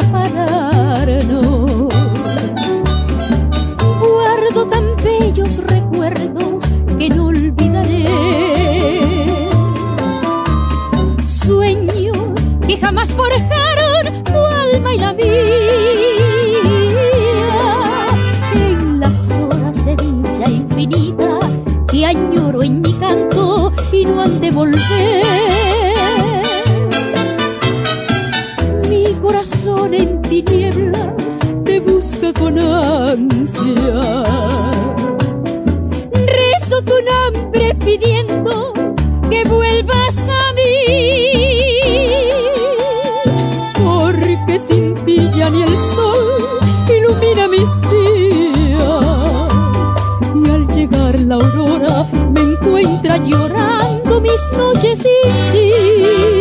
Separarnos. Guardo tan bellos recuerdos que no olvidaré. Sueños que jamás forjaron tu alma y la mía. En las horas de dicha infinita que añoro en mi canto y no han de volver. Corazón en tinieblas te busca con ansia. Rezo tu nombre pidiendo que vuelvas a mí. Porque sin ti ni el sol ilumina mis días. Y al llegar la aurora me encuentra llorando mis noches sin ti.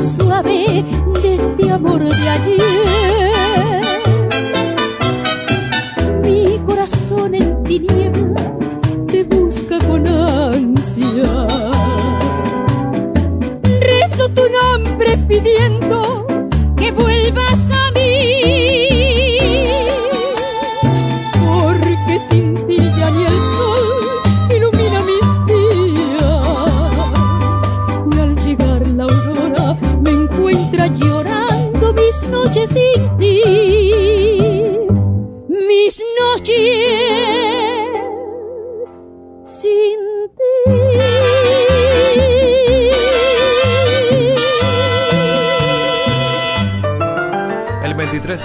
Suave de este amor de ayer.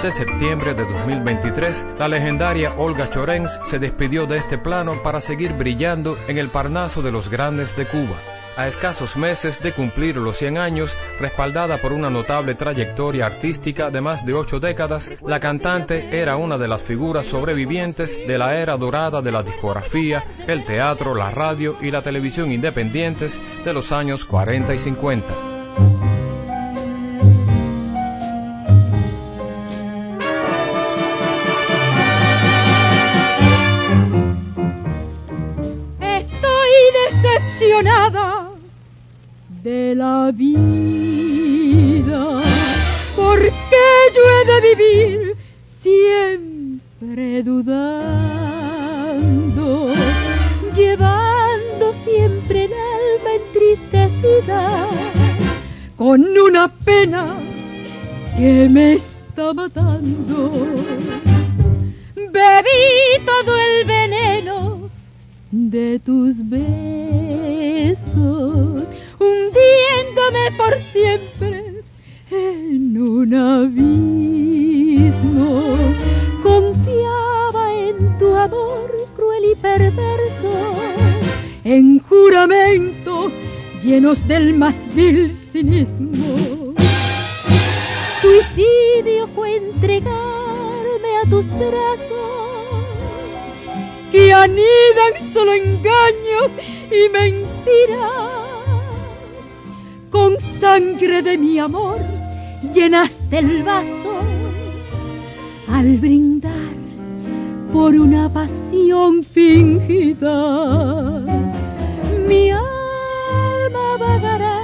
De septiembre de 2023, la legendaria Olga Chorens se despidió de este plano para seguir brillando en el Parnaso de los Grandes de Cuba. A escasos meses de cumplir los 100 años, respaldada por una notable trayectoria artística de más de ocho décadas, la cantante era una de las figuras sobrevivientes de la era dorada de la discografía, el teatro, la radio y la televisión independientes de los años 40 y 50. De la vida porque yo he de vivir siempre dudando, llevando siempre el alma entristecida con una pena que me está matando. Bebí todo el veneno de tus besos, hundiéndome por siempre en un abismo. Confiaba en tu amor cruel y perverso, en juramentos llenos del más vil cinismo. Suicidio fue entregarme a tus brazos que anidan solo engaños y mentiras. Con sangre de mi amor llenaste el vaso al brindar por una pasión fingida. Mi alma vagará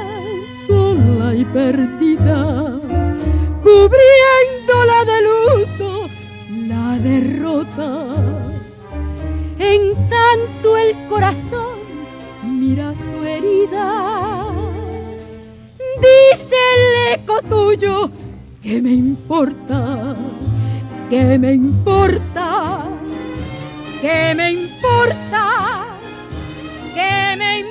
y perdida, cubriéndola de luto la derrota. En tanto el corazón mira su herida, dice el eco tuyo, que me importa? ¿Qué me importa? ¿Qué me importa? ¿Qué me importa?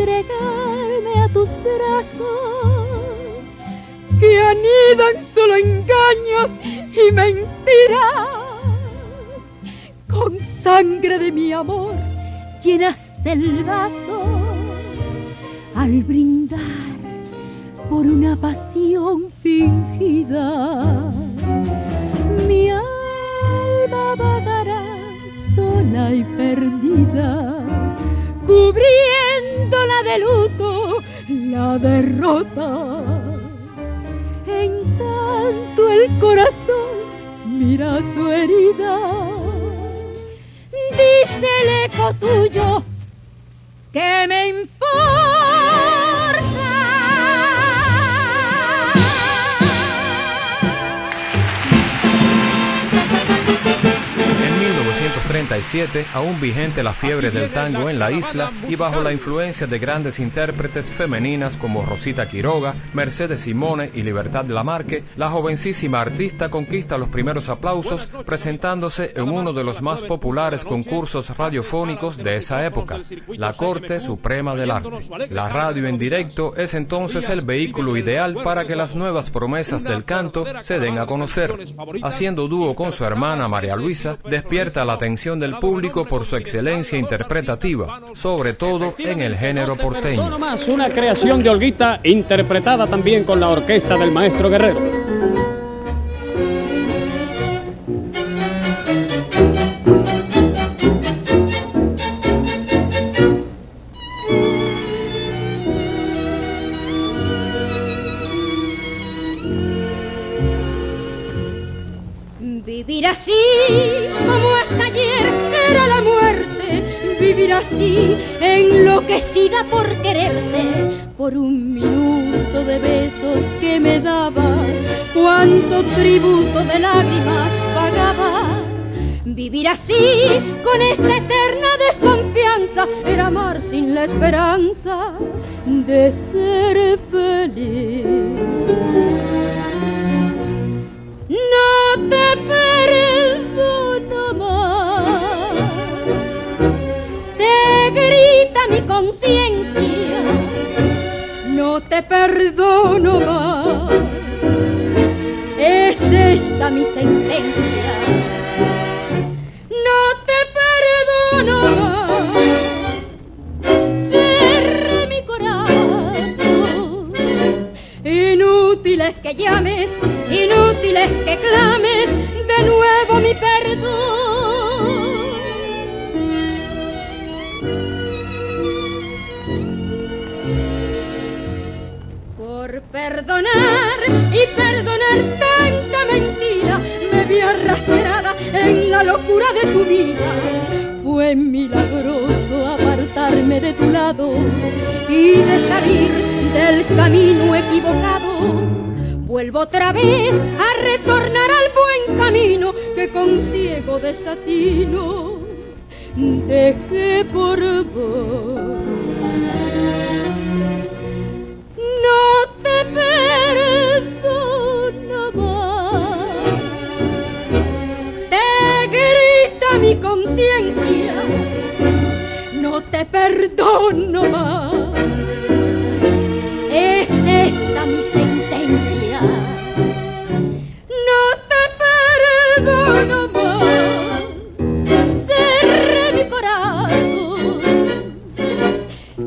Entregarme a tus brazos que anidan solo engaños y mentiras. Con sangre de mi amor llenaste el vaso al brindar por una pasión fingida. Mi alma vagará sola y perdida, cubriéndola de luto la derrota. En tanto el corazón mira su herida, dice el eco tuyo que me En 1937, aún vigente la fiebre del tango en la isla y bajo la influencia de grandes intérpretes femeninas como Rosita Quiroga, Mercedes Simone y Libertad Lamarque, la jovencísima artista conquista los primeros aplausos presentándose en uno de los más populares concursos radiofónicos de esa época, la Corte Suprema del Arte. La radio en directo es entonces el vehículo ideal para que las nuevas promesas del canto se den a conocer. Haciendo dúo con su hermana María Luisa, despierta la atención del público por su excelencia interpretativa, sobre todo en el género porteño. más una creación de Olguita interpretada también con la orquesta del maestro Guerrero. Vivir así como ayer era la muerte, vivir así enloquecida por quererte, por un minuto de besos que me daba, cuánto tributo de lágrimas pagaba. Vivir así con esta eterna desconfianza era amar sin la esperanza de ser feliz. Te perdono más, te grita mi conciencia, no te perdono más, es esta mi sentencia, no te perdono más, cerré mi corazón, inútil es que llames, inútil es que clames de nuevo mi perdón. Por perdonar y perdonar tanta mentira, me vi arrastrada en la locura de tu vida. Fue milagroso apartarme de tu lado y de salir del camino equivocado. Vuelvo otra vez a retornar al buen camino que con ciego desatino dejé por vos. No te perdono más, te grita mi conciencia, no te perdono más. Es esta mi sentencia.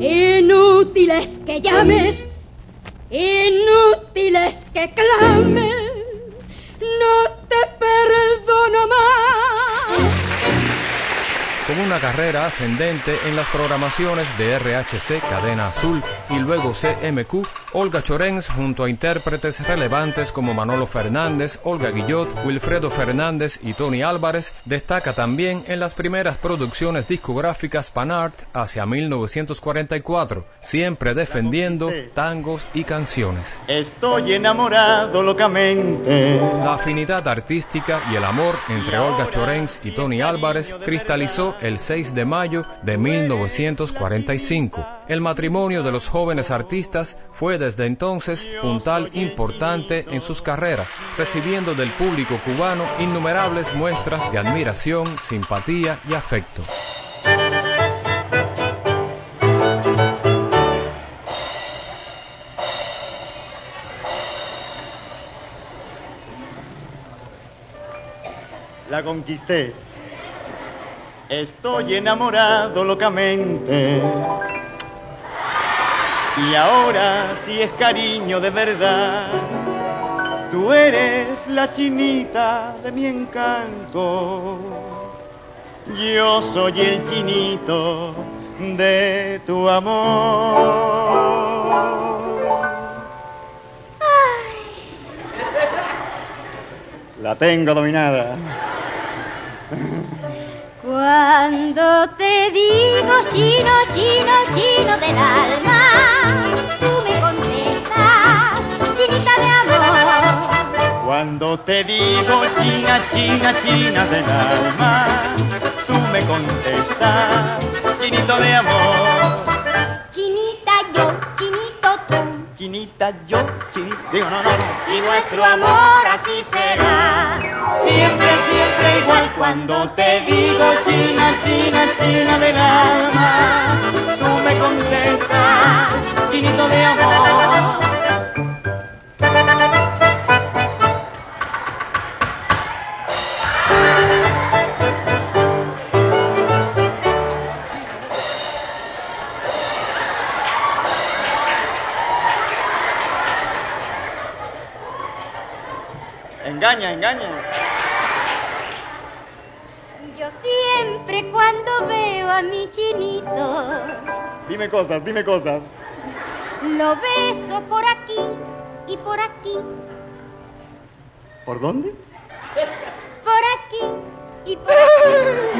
Inútil es que llames, inútil es que clames. Con una carrera ascendente en las programaciones de RHC Cadena Azul y luego CMQ, Olga Chorens junto a intérpretes relevantes como Manolo Fernández, Olga Guillot, Wilfredo Fernández y Tony Álvarez, destaca también en las primeras producciones discográficas Panart hacia 1944, siempre defendiendo tangos y canciones. Estoy enamorado locamente. La afinidad artística y el amor entre Olga Chorens y Tony Álvarez cristalizó el 6 de mayo de 1945. El matrimonio de los jóvenes artistas fue desde entonces puntal importante en sus carreras, recibiendo del público cubano innumerables muestras de admiración, simpatía y afecto. La conquisté. Estoy enamorado locamente. Y ahora si es cariño de verdad, tú eres la chinita de mi encanto. Yo soy el chinito de tu amor. La tengo dominada. Cuando te digo chino, chino, chino del alma, tú me contestas, chinita de amor. Cuando te digo china, china, china del alma, tú me contestas, chinito de amor. Chinita yo, chinita, digo no, no, no. y nuestro amor así será. Siempre, siempre igual cuando te digo china, china, china del alma, tú me contestas, chinito de amor. Yo siempre cuando veo a mi chinito, Dime cosas, dime cosas. lo beso por aquí y por aquí, ¿Por dónde? por aquí y por aquí.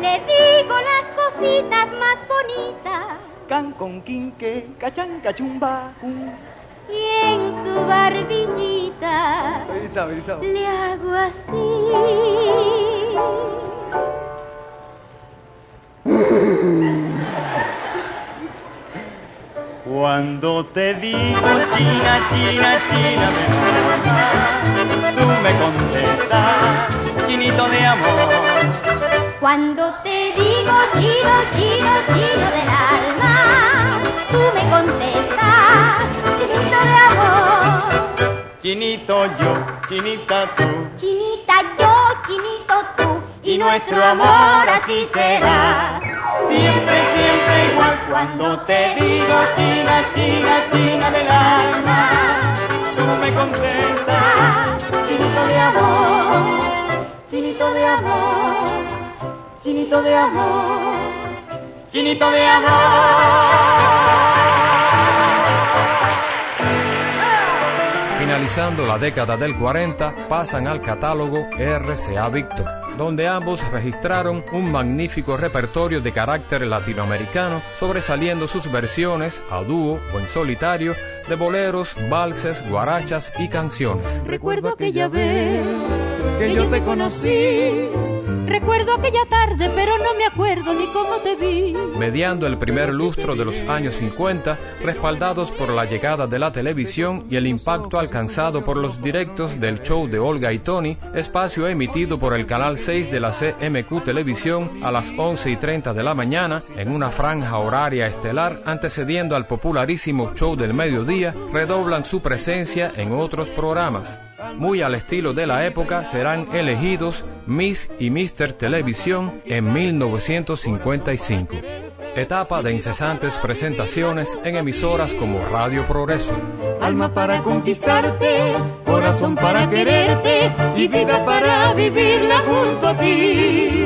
Le digo las cositas más bonitas Can con quinque, cachan, cachumba, un. Y en su barbillita le hago así. Cuando te digo china, china, china alma, tú me contestas, chinito de amor. Cuando te digo chino, chino, chino del alma, tú me contestas, chinito de amor. Chinito yo, chinita tú, Chinita yo, chinito tú, y nuestro amor así será. siempre, siempre igual. Cuando te digo china, china, china del alma, tú me contestas, chinito de amor, chinito de amor, chinito de amor, chinito de amor. Finalizando la década del 40, pasan al catálogo RCA Victor, donde ambos registraron un magnífico repertorio de carácter latinoamericano, sobresaliendo sus versiones, a dúo o en solitario, de boleros, valses, guarachas y canciones. Recuerdo aquella vez que yo te conocí. Recuerdo aquella tarde, pero no me acuerdo ni cómo te vi. Mediando el primer lustro de los años 50, respaldados por la llegada de la televisión y el impacto alcanzado por los directos del show de Olga y Tony, espacio emitido por el canal 6 de la CMQ Televisión a las 11 y 30 de la mañana, en una franja horaria estelar antecediendo al popularísimo show del mediodía, redoblan su presencia en otros programas. Muy al estilo de la época serán elegidos Miss y Mister Televisión en 1955. Etapa de incesantes presentaciones en emisoras como Radio Progreso. Alma para conquistarte, corazón para quererte y vida para vivirla junto a ti.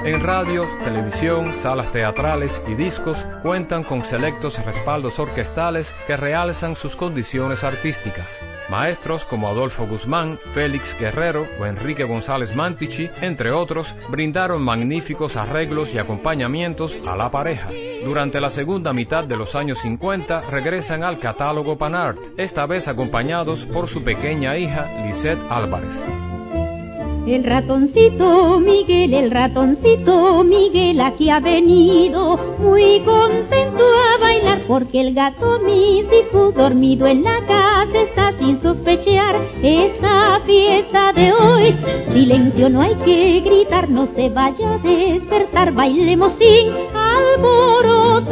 También radio, televisión, salas teatrales y discos cuentan con selectos respaldos orquestales que realzan sus condiciones artísticas. Maestros como Adolfo Guzmán, Félix Guerrero o Enrique González Mantichi, entre otros, brindaron magníficos arreglos y acompañamientos a la pareja. Durante la segunda mitad de los años 50 regresan al catálogo Panart, esta vez acompañados por su pequeña hija Lisette Álvarez. El ratoncito Miguel, el ratoncito Miguel aquí ha venido muy contento a bailar porque el gato Misifu dormido en la casa está sin sospechar esta fiesta de hoy. Silencio, no hay que gritar, no se vaya a despertar, bailemos sin alborotar.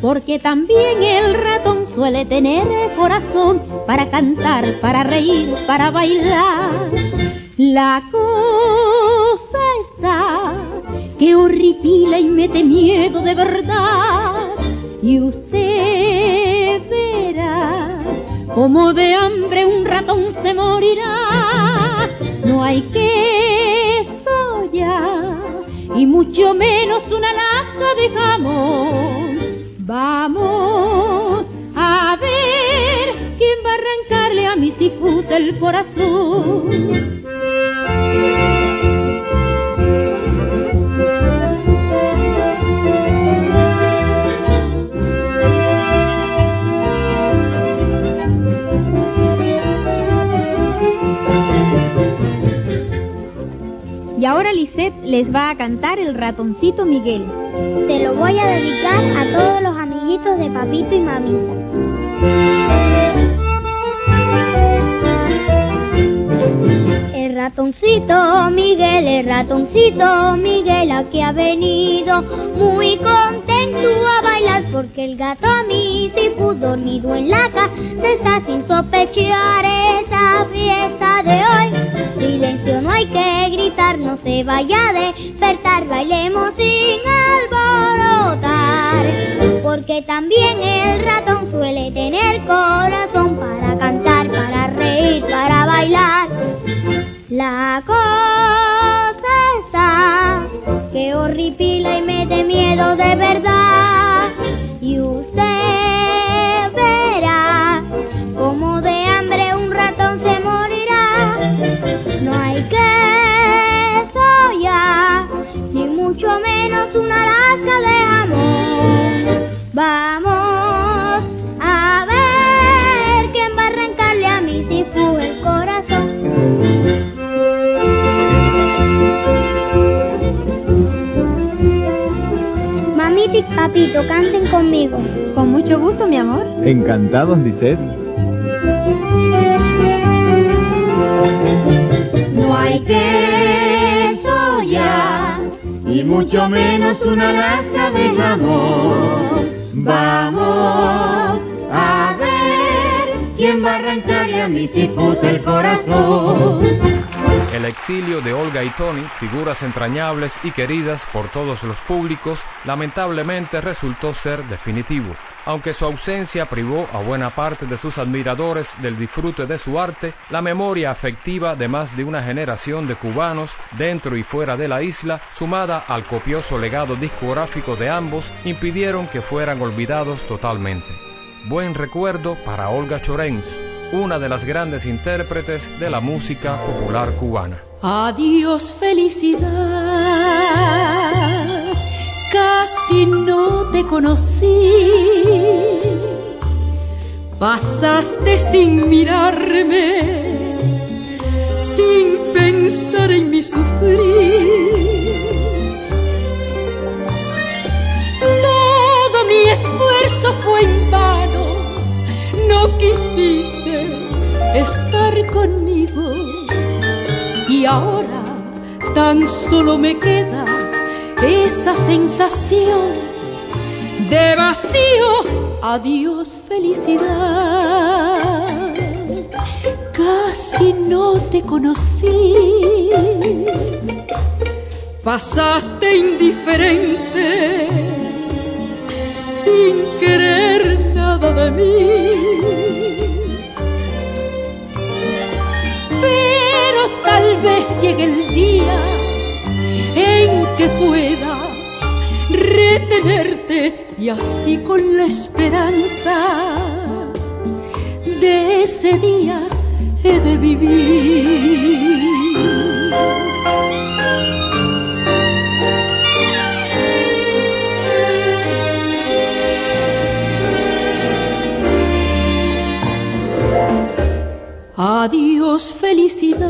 Porque también el ratón suele tener corazón para cantar, para reír, para bailar. La cosa está que horripila y mete miedo de verdad. Y usted verá como de hambre un ratón se morirá. No hay que soya y mucho menos una lasca de jamón. Vamos a ver quién va a arrancarle a mi sifus el corazón. Y ahora Lisette les va a cantar el ratoncito Miguel. Se lo voy a dedicar a todos los amiguitos de papito y mamita. Ratoncito Miguel, el ratoncito Miguel aquí ha venido muy contento a bailar porque el gato a mí si pudo dormido en la casa se está sin sospechar esta fiesta de hoy. Silencio, no hay que gritar, no se vaya a despertar, bailemos sin alborotar. Porque también el ratón suele tener corazón para cantar, para reír, para bailar. La cosa está que horripila y mete miedo de verdad. Y usted mucho gusto, mi amor. Encantados, Lisette. No hay que soya, y mucho menos una lasca de jamón. Vamos a ver quién va a arrancarle a mis hijos el corazón. El exilio de Olga y Tony, figuras entrañables y queridas por todos los públicos, lamentablemente resultó ser definitivo. Aunque su ausencia privó a buena parte de sus admiradores del disfrute de su arte, la memoria afectiva de más de una generación de cubanos dentro y fuera de la isla, sumada al copioso legado discográfico de ambos, impidieron que fueran olvidados totalmente. Buen recuerdo para Olga Chorens, una de las grandes intérpretes de la música popular cubana. Adiós felicidad, casi no te conocí. Pasaste sin mirarme, sin pensar en mi sufrir. Todo mi esfuerzo fue en vano, no quisiste estar conmigo. Y ahora tan solo me queda esa sensación de vacío. Adiós felicidad. Casi no te conocí. Pasaste indiferente sin querer nada de mí. Pero tal vez llegue el día en que pueda retenerte y así con la esperanza de ese día he de vivir. Adiós felicidad,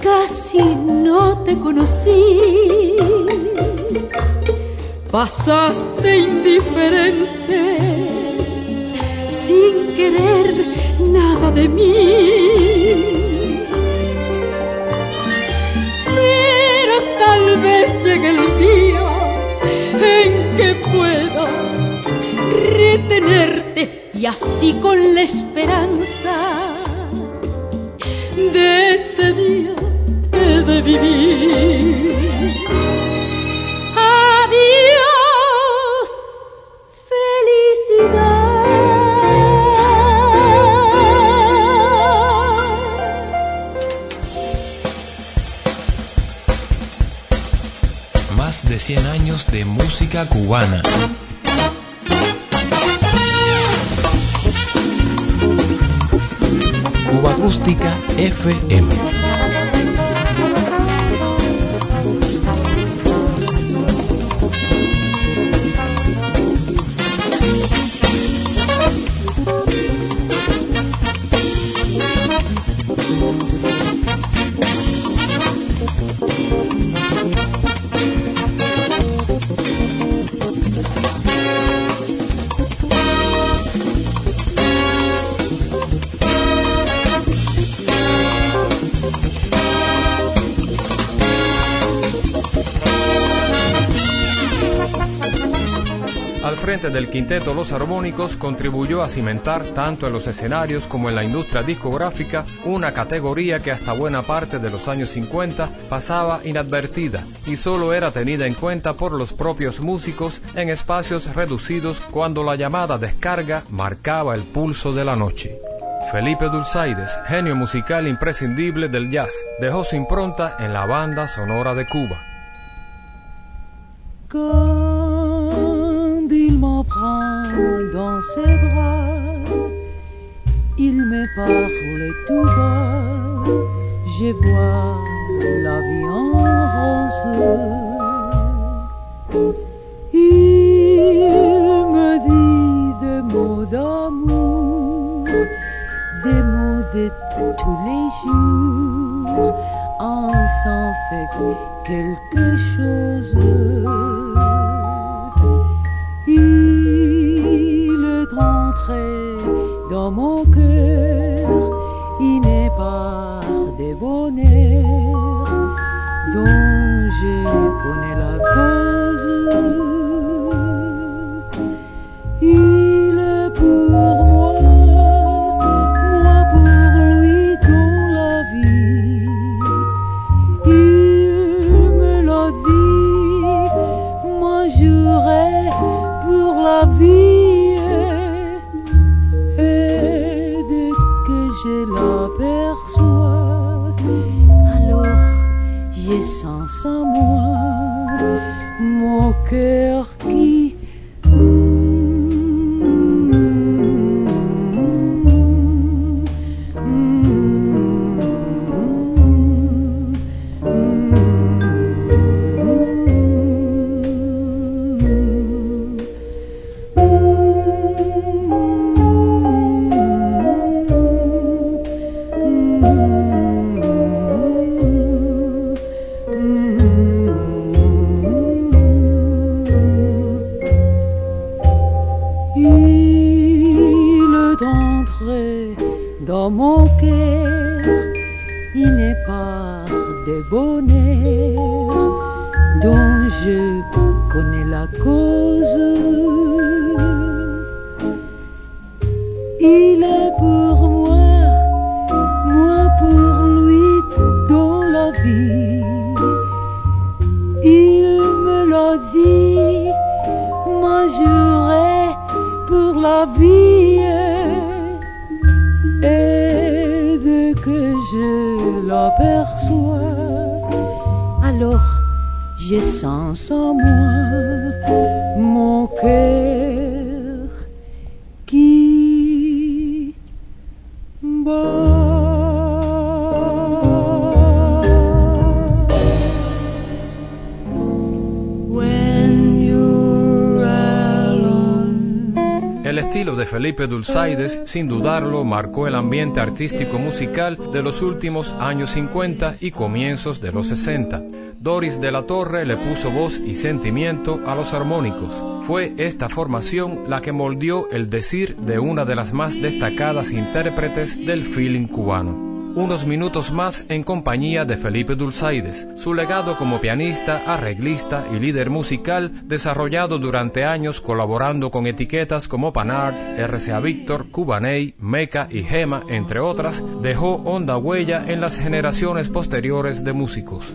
casi no te conocí. Pasaste indiferente, sin querer nada de mí. Pero tal vez llegue el día en que pueda retenerte y así con la esperanza de ese día he de vivir. Adiós, felicidad. Más de 100 años de música cubana. Acústica FM. Del quinteto Los Armónicos contribuyó a cimentar tanto en los escenarios como en la industria discográfica una categoría que hasta buena parte de los años 50 pasaba inadvertida y solo era tenida en cuenta por los propios músicos en espacios reducidos cuando la llamada descarga marcaba el pulso de la noche. Felipe Dulzaides, genio musical imprescindible del jazz, dejó su impronta en la banda sonora de Cuba. Il m'emprunte dans ses bras, il me parle tout bas, je vois la vie en rose. Il me dit des mots d'amour, des mots de tous les jours, on s'en fait quelque chose. Dans mon cœur, il n'est pas des bonheurs dont je connais la cause. Felipe sin dudarlo, marcó el ambiente artístico musical de los últimos años 50 y comienzos de los 60. Doris de la Torre le puso voz y sentimiento a los armónicos. Fue esta formación la que moldeó el decir de una de las más destacadas intérpretes del feeling cubano. Unos minutos más en compañía de Felipe Dulzaides, su legado como pianista, arreglista y líder musical, desarrollado durante años colaborando con etiquetas como Panart, RCA Victor, Cubaney, Meca y Gema, entre otras, dejó honda huella en las generaciones posteriores de músicos.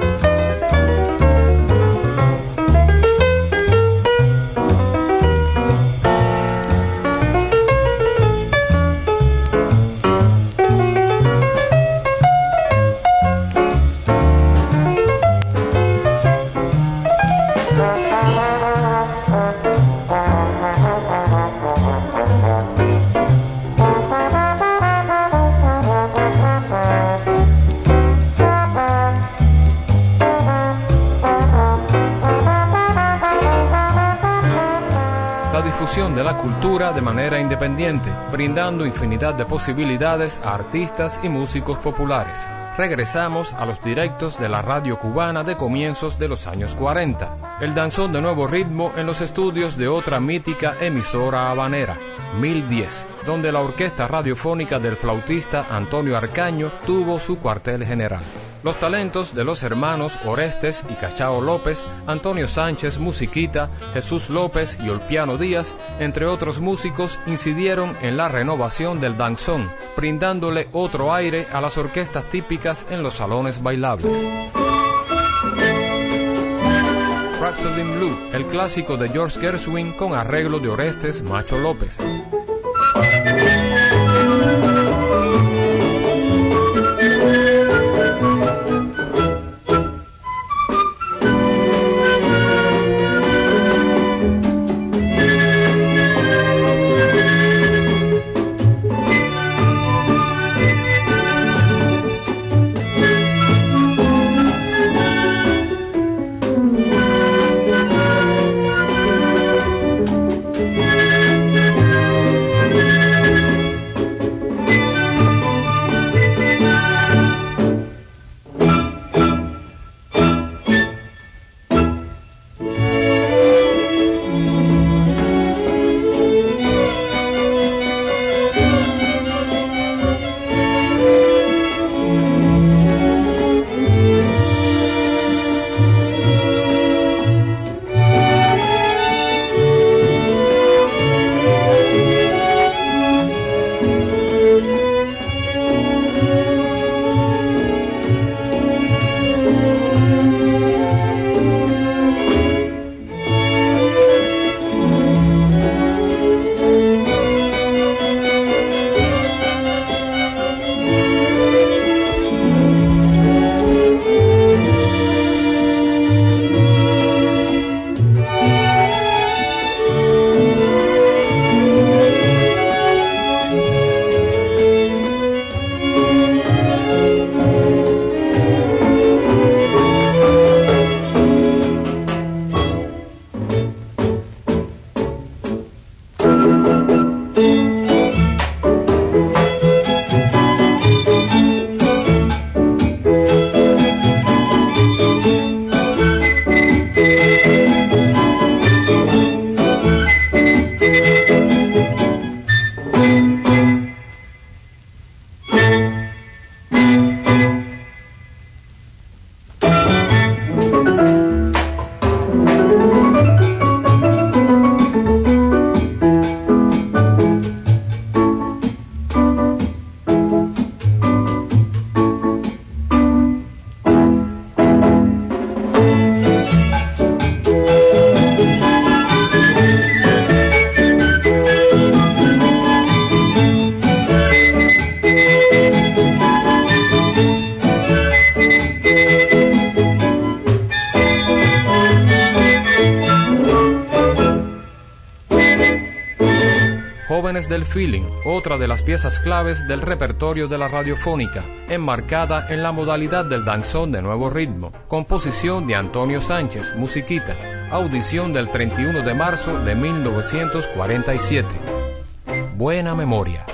De manera independiente, brindando infinidad de posibilidades a artistas y músicos populares. Regresamos a los directos de la radio cubana de comienzos de los años 40. El danzón de nuevo ritmo en los estudios de otra mítica emisora habanera, 1010, donde la orquesta radiofónica del flautista Antonio Arcaño tuvo su cuartel general. Los talentos de los hermanos Orestes y Cachao López, Antonio Sánchez Musiquita, Jesús López y Olpiano Díaz, entre otros músicos, incidieron en la renovación del danzón, brindándole otro aire a las orquestas típicas en los salones bailables. Rhapsody in Blue, el clásico de George Gershwin con arreglo de Orestes Macho López. Feeling, otra de las piezas claves del repertorio de la radiofónica, enmarcada en la modalidad del danzón de nuevo ritmo, composición de Antonio Sánchez, musiquita, audición del 31 de marzo de 1947. Buena memoria.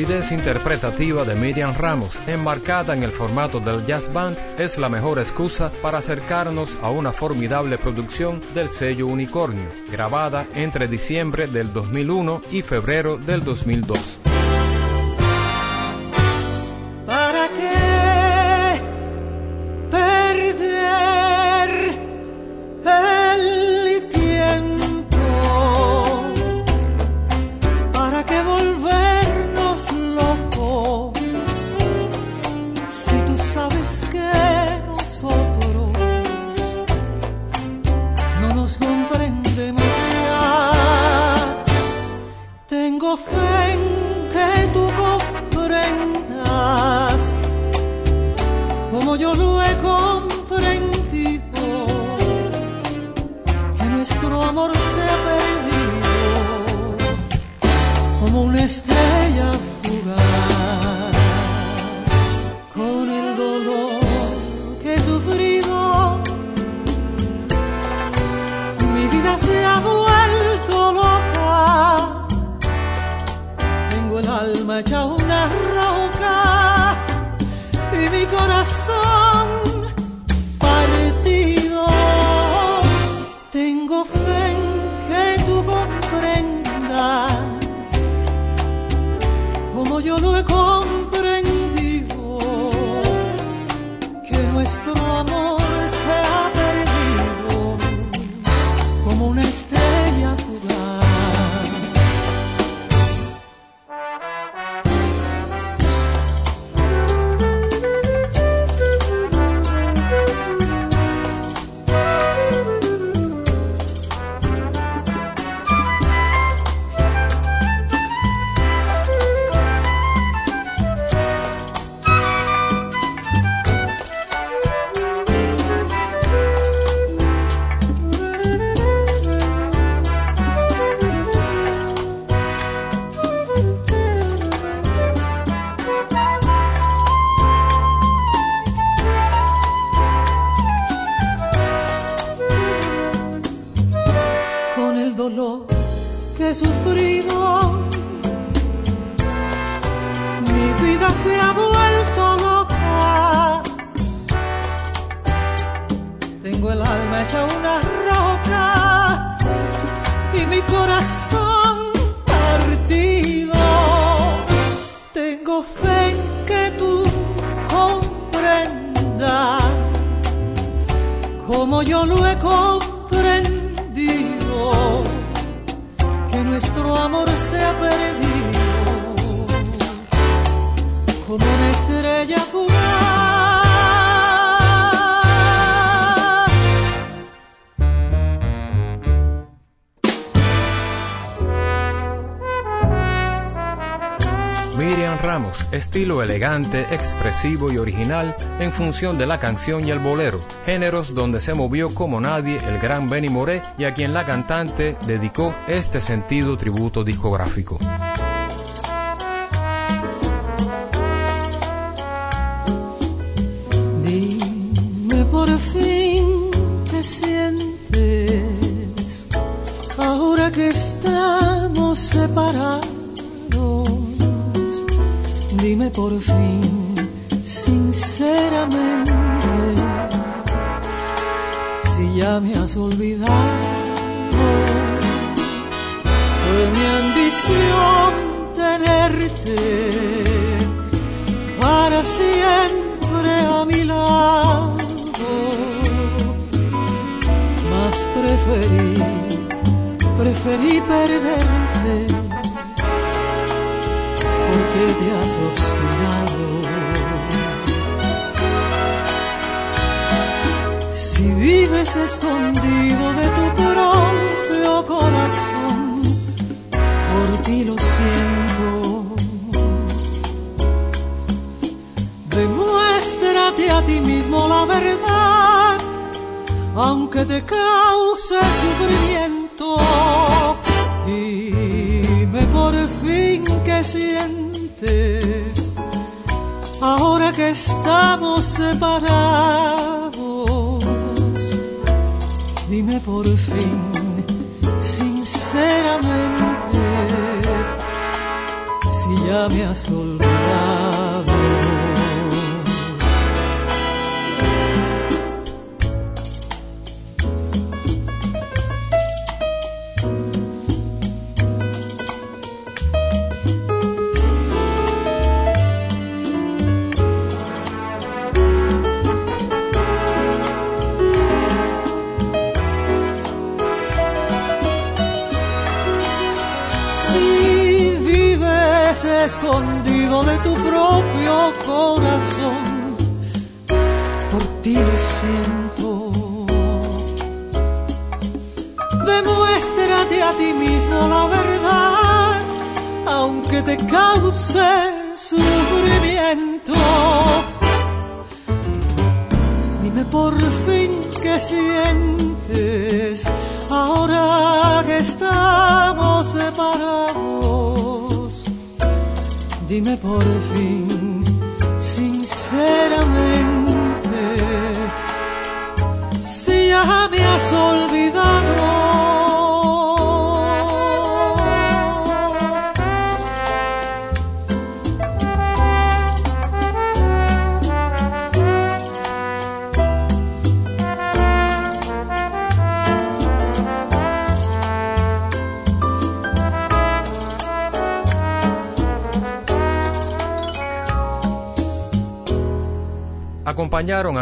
Calidez interpretativa de Miriam Ramos, enmarcada en el formato del jazz band, es la mejor excusa para acercarnos a una formidable producción del sello Unicornio, grabada entre diciembre del 2001 y febrero del 2002. me una roca y mi corazón estilo elegante, expresivo y original en función de la canción y el bolero, géneros donde se movió como nadie el gran Benny Moré y a quien la cantante dedicó este sentido tributo discográfico. Por fin, sinceramente, si ya me has olvidado. Fue mi ambición tenerte para siempre a mi lado. Mas preferí, preferí perderte escondido de tu propio corazón, por ti lo siento. Demuéstrate a ti mismo la verdad, aunque te cause sufrimiento Dime por fin qué sientes ahora que estamos separados. Dime por fin, sinceramente, si ya me has olvidado.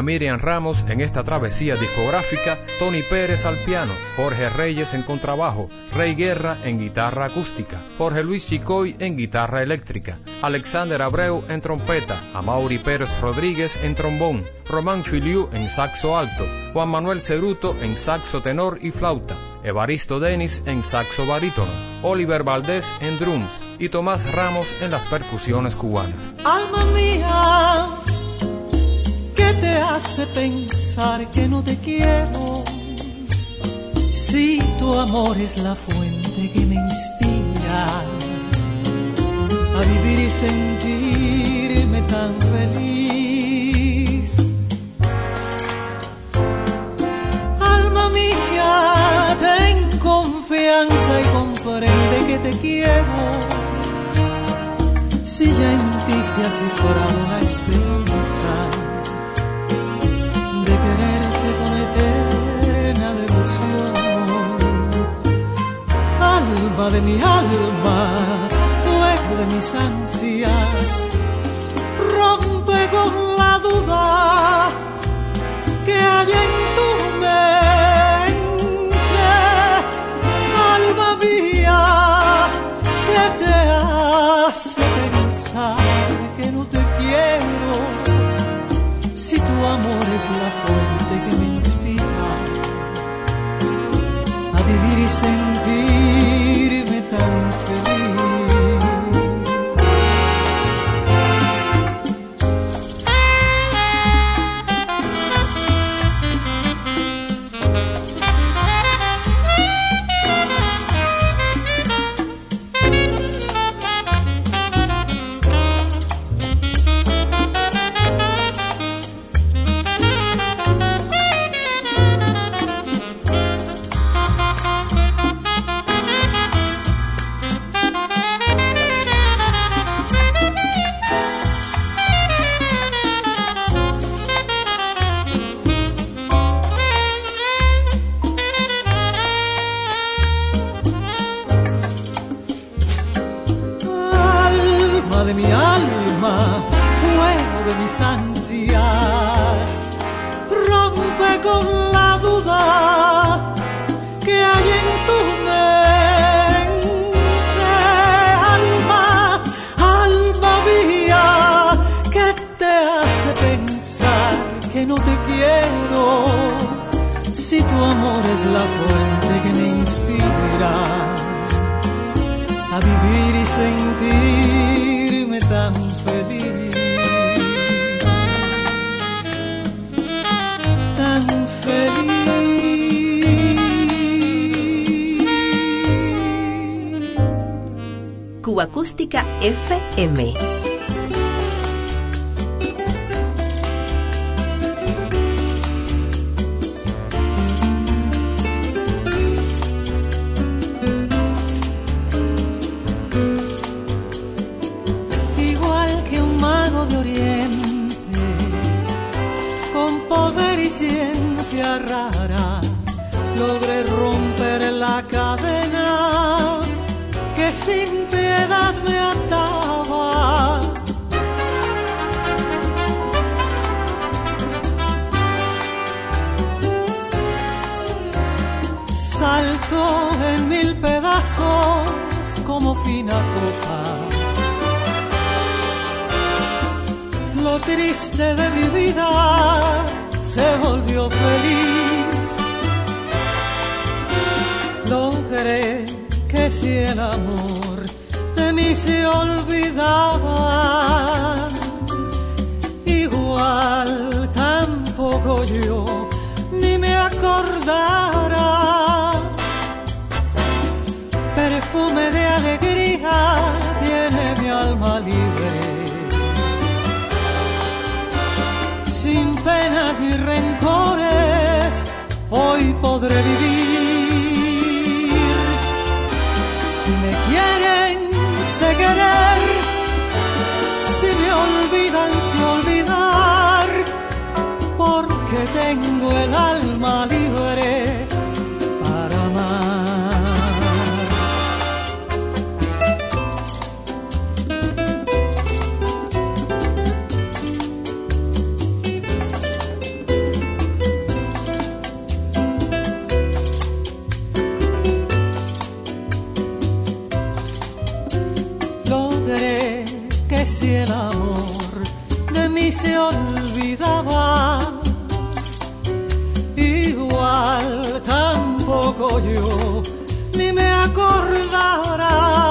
Miriam Ramos en esta travesía discográfica Tony Pérez al piano, Jorge Reyes en contrabajo, Rey Guerra en guitarra acústica, Jorge Luis Chicoy en guitarra eléctrica, Alexander Abreu en trompeta, Amaury Pérez Rodríguez en trombón, Román Filiu en saxo alto, Juan Manuel Ceruto en saxo tenor y flauta, Evaristo Denis en saxo barítono, Oliver Valdés en drums y Tomás Ramos en las percusiones cubanas. Alma mía, ¿qué te hace pensar que no te quiero? Si tu amor es la fuente que me inspira a vivir y sentirme tan feliz. Alma mía, ten confianza y comprende que te quiero. Si ya en ti se ha cifrado la esperanza de quererte con eterna devoción. Alma de mi alma, fuego de mis ansias, rompe con la duda que hay en tu mente, alma mía, que te hace pensar que no te quiero si tu amor es la fuente que me inspira a vivir y sentirme tan feliz. De mi alma, fuego de mis ansias, rompe con la duda que hay en tu mente, alma, alma mía, que te hace pensar que no te quiero, si tu amor es la fuente que me inspira a vivir y tan feliz, tan feliz. Cuba FM. Rara, logré romper la cadena que sin piedad me ataba. Saltó en mil pedazos como fina copa. Lo triste de mi vida se volvió feliz. Logré que si el amor de mí se olvidaba, igual tampoco yo ni me acordara. Perfume hoy podré vivir. Si me quieren, sé querer. Si me olvidan, sé olvidar. Porque tengo el alma libre me acordara.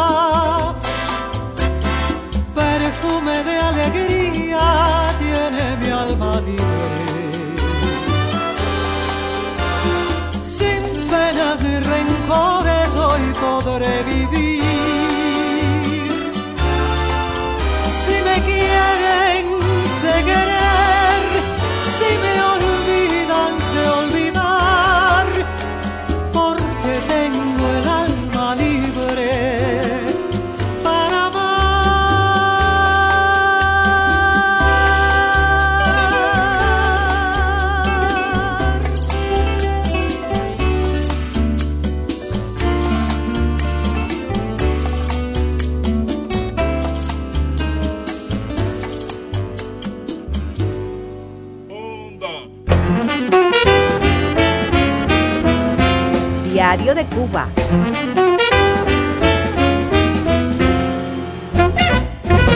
Diario de Cuba.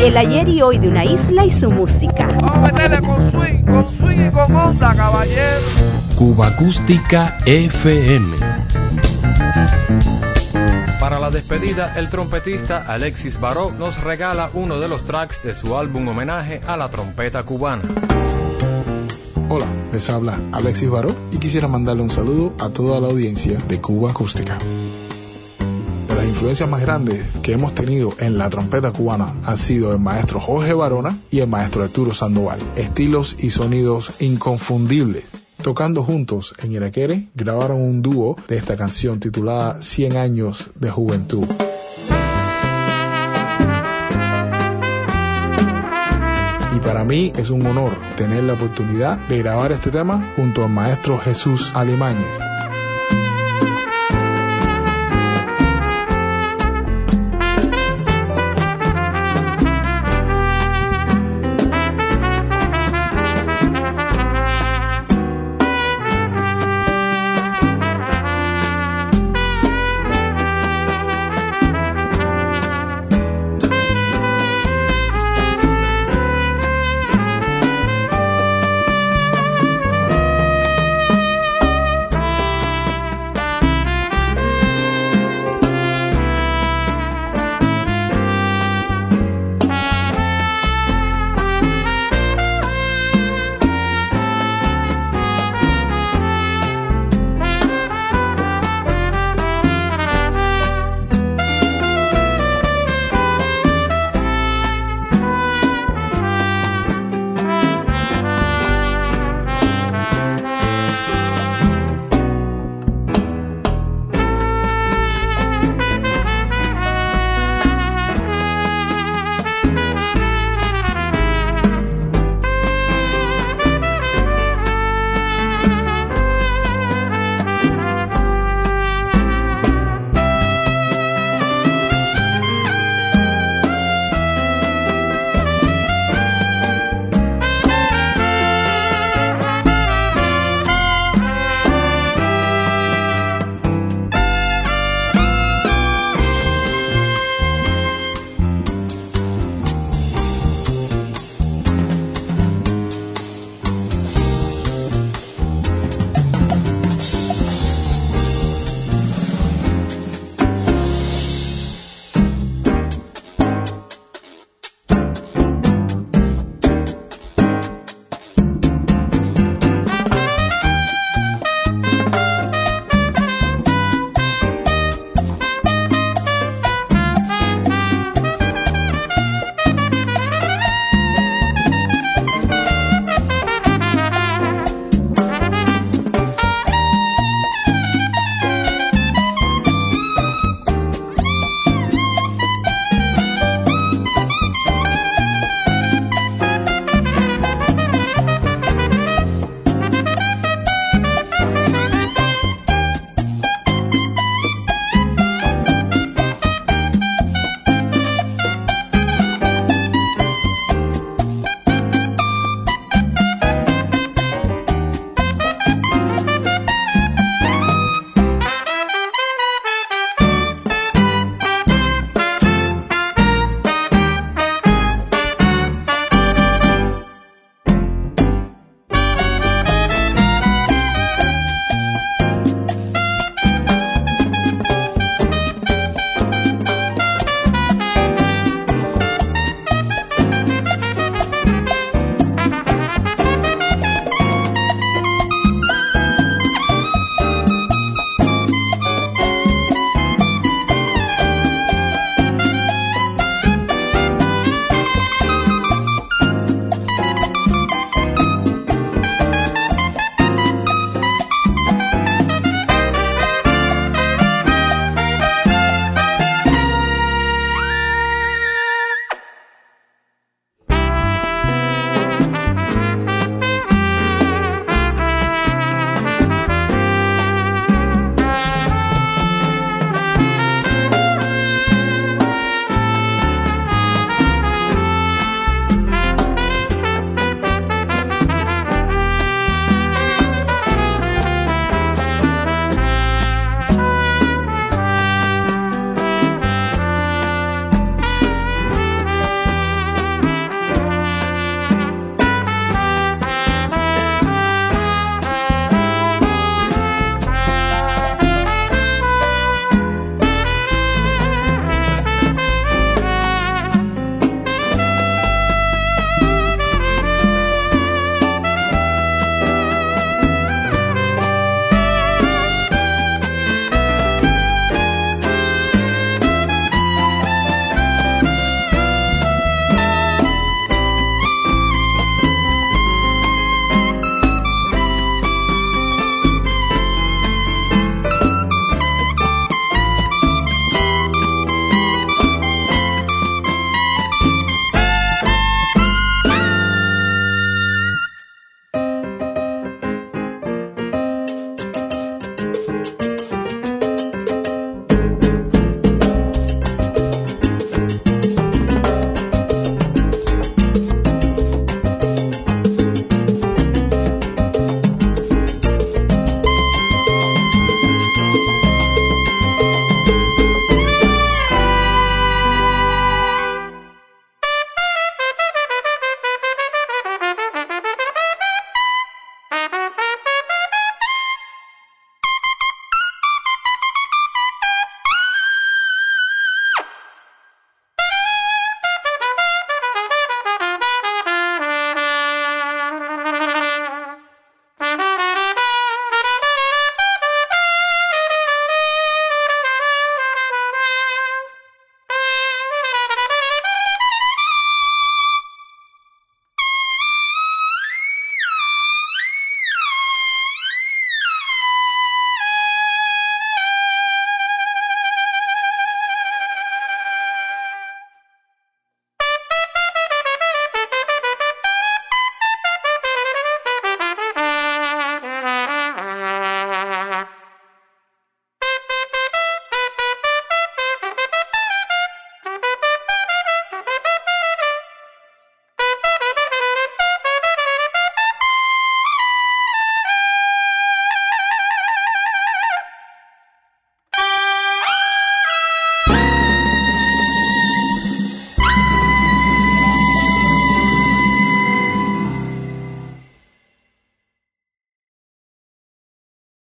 El ayer y hoy de una isla y su música. con swing, con swing y con onda, caballero. Cuba Acústica FM. Para la despedida, el trompetista Alexis Baró nos regala uno de los tracks de su álbum homenaje a la trompeta cubana. Hola, les habla Alexis Baró quisiera mandarle un saludo a toda la audiencia de Cuba Acústica. De las influencias más grandes que hemos tenido en la trompeta cubana han sido el maestro Jorge Barona y el maestro Arturo Sandoval. Estilos y sonidos inconfundibles. Tocando juntos en Iraquere, grabaron un dúo de esta canción titulada 100 años de juventud. Y para mí es un honor tener la oportunidad de grabar este tema junto al maestro Jesús Alimañez,